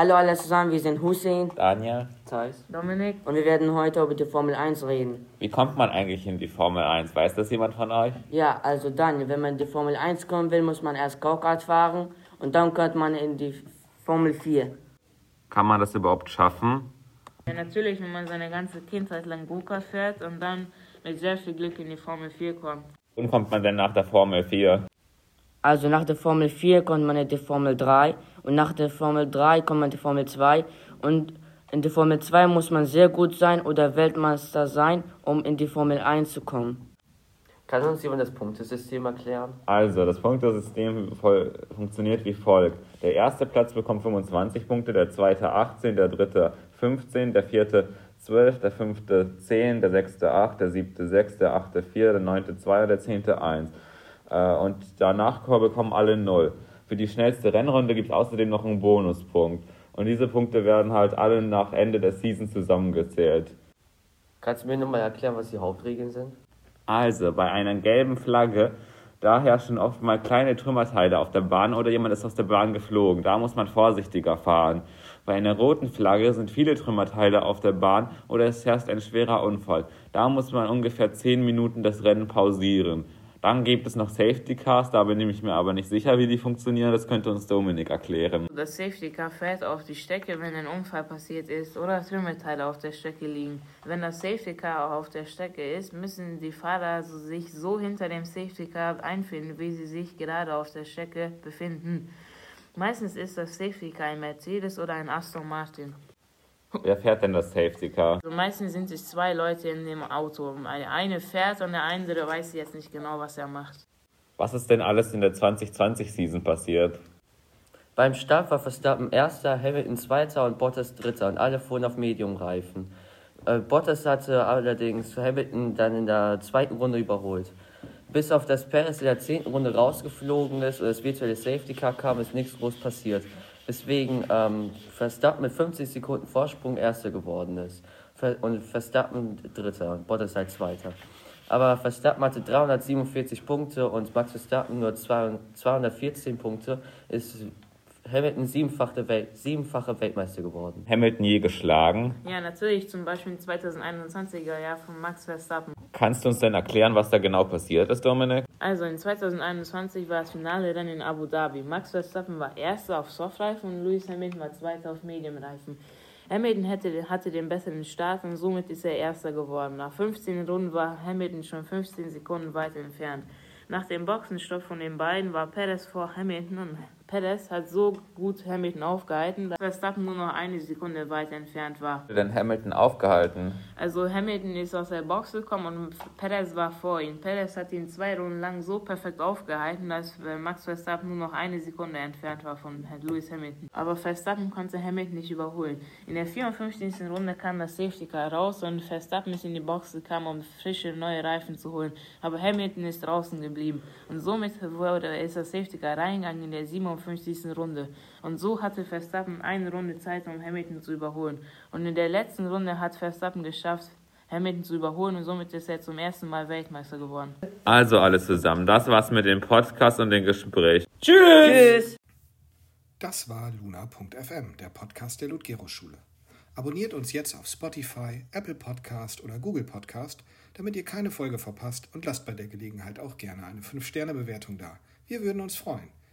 Hallo alle zusammen, wir sind Hussein, Daniel, Thais. Dominik. und wir werden heute über die Formel 1 reden. wie kommt man eigentlich in die Formel 1? Weiß das jemand von euch? Ja, also Daniel, wenn man in die Formel 1 kommen will, muss man erst Go-Kart fahren und dann kommt man in die Formel 4. Kann man das überhaupt schaffen? Ja, natürlich, wenn man seine ganze Kindheit lang Go-Kart fährt und dann mit sehr viel Glück in die Formel 4 kommt. Und kommt man denn nach der Formel 4? Also nach der Formel 4 kommt man in die Formel 3 und nach der Formel 3 kommt man in die Formel 2 und in die Formel 2 muss man sehr gut sein oder Weltmeister sein, um in die Formel 1 zu kommen. Kann uns jemand das Punktesystem erklären? Also, das Punktesystem funktioniert wie folgt. Der erste Platz bekommt 25 Punkte, der zweite 18, der dritte 15, der vierte 12, der fünfte 10, der sechste 8, der siebte 6, der achte 4, der neunte 2 und der zehnte 1. Äh, Und danach bekommen alle 0. Für die schnellste Rennrunde gibt es außerdem noch einen Bonuspunkt. Und diese Punkte werden halt alle nach Ende der Season zusammengezählt. Kannst du mir nochmal erklären, was die Hauptregeln sind? Also, bei einer gelben Flagge, da herrschen oft mal kleine Trümmerteile auf der Bahn oder jemand ist aus der Bahn geflogen. Da muss man vorsichtiger fahren. Bei einer roten Flagge sind viele Trümmerteile auf der Bahn oder es herrscht ein schwerer Unfall. Da muss man ungefähr 10 Minuten das Rennen pausieren. Dann gibt es noch Safety Cars, da bin ich mir aber nicht sicher, wie die funktionieren. Das könnte uns Dominik erklären. Das Safety Car fährt auf die Strecke, wenn ein Unfall passiert ist oder Trümmerteile auf der Strecke liegen. Wenn das Safety Car auf der Strecke ist, müssen die Fahrer sich so hinter dem Safety Car einfinden, wie sie sich gerade auf der Strecke befinden. Meistens ist das Safety Car ein Mercedes oder ein Aston Martin. Wer fährt denn das Safety Car? Also meistens sind es zwei Leute in dem Auto. Der eine fährt und der andere weiß jetzt nicht genau, was er macht. Was ist denn alles in der 2020-Season passiert? Beim Start war Verstappen erster, Hamilton zweiter und Bottas dritter und alle fuhren auf Mediumreifen. Äh, Bottas hatte allerdings Hamilton dann in der zweiten Runde überholt. Bis auf das Perez in der zehnten Runde rausgeflogen ist und das virtuelle Safety Car kam, ist nichts groß passiert. Deswegen ähm, Verstappen mit 50 Sekunden Vorsprung Erster geworden ist. Und Verstappen Dritter und Bottas halt Zweiter. Aber Verstappen hatte 347 Punkte und Max Verstappen nur 200 214 Punkte, ist Hamilton siebenfache, Welt, siebenfache Weltmeister geworden. Hamilton je geschlagen? Ja, natürlich, zum Beispiel im 2021er Jahr von Max Verstappen. Kannst du uns denn erklären, was da genau passiert ist, Dominik? Also in 2021 war das finale Rennen in Abu Dhabi. Max Verstappen war Erster auf Softreifen und Lewis Hamilton war Zweiter auf Mediumreifen. Hamilton hätte, hatte den besseren Start und somit ist er Erster geworden. Nach 15 Runden war Hamilton schon 15 Sekunden weit entfernt. Nach dem Boxenstopp von den beiden war Perez vor Hamilton und Perez hat so gut Hamilton aufgehalten, dass Verstappen nur noch eine Sekunde weit entfernt war. Denn Hamilton aufgehalten? Also Hamilton ist aus der Box gekommen und Perez war vor ihm. Perez hat ihn zwei Runden lang so perfekt aufgehalten, dass Max Verstappen nur noch eine Sekunde entfernt war von Lewis Hamilton. Aber Verstappen konnte Hamilton nicht überholen. In der 54. Runde kam das Safety Car raus und Verstappen ist in die Box gekommen, um frische neue Reifen zu holen. Aber Hamilton ist draußen geblieben und somit wurde ist das Safety Car reingegangen in der 57. Runde. Und so hatte Verstappen eine Runde Zeit, um Hamilton zu überholen. Und in der letzten Runde hat Verstappen geschafft, Hamilton zu überholen und somit ist er zum ersten Mal Weltmeister geworden. Also alles zusammen. Das war's mit dem Podcast und dem Gespräch. Tschüss! Das war luna.fm, der Podcast der Ludgero-Schule. Abonniert uns jetzt auf Spotify, Apple Podcast oder Google Podcast, damit ihr keine Folge verpasst und lasst bei der Gelegenheit auch gerne eine 5-Sterne-Bewertung da. Wir würden uns freuen.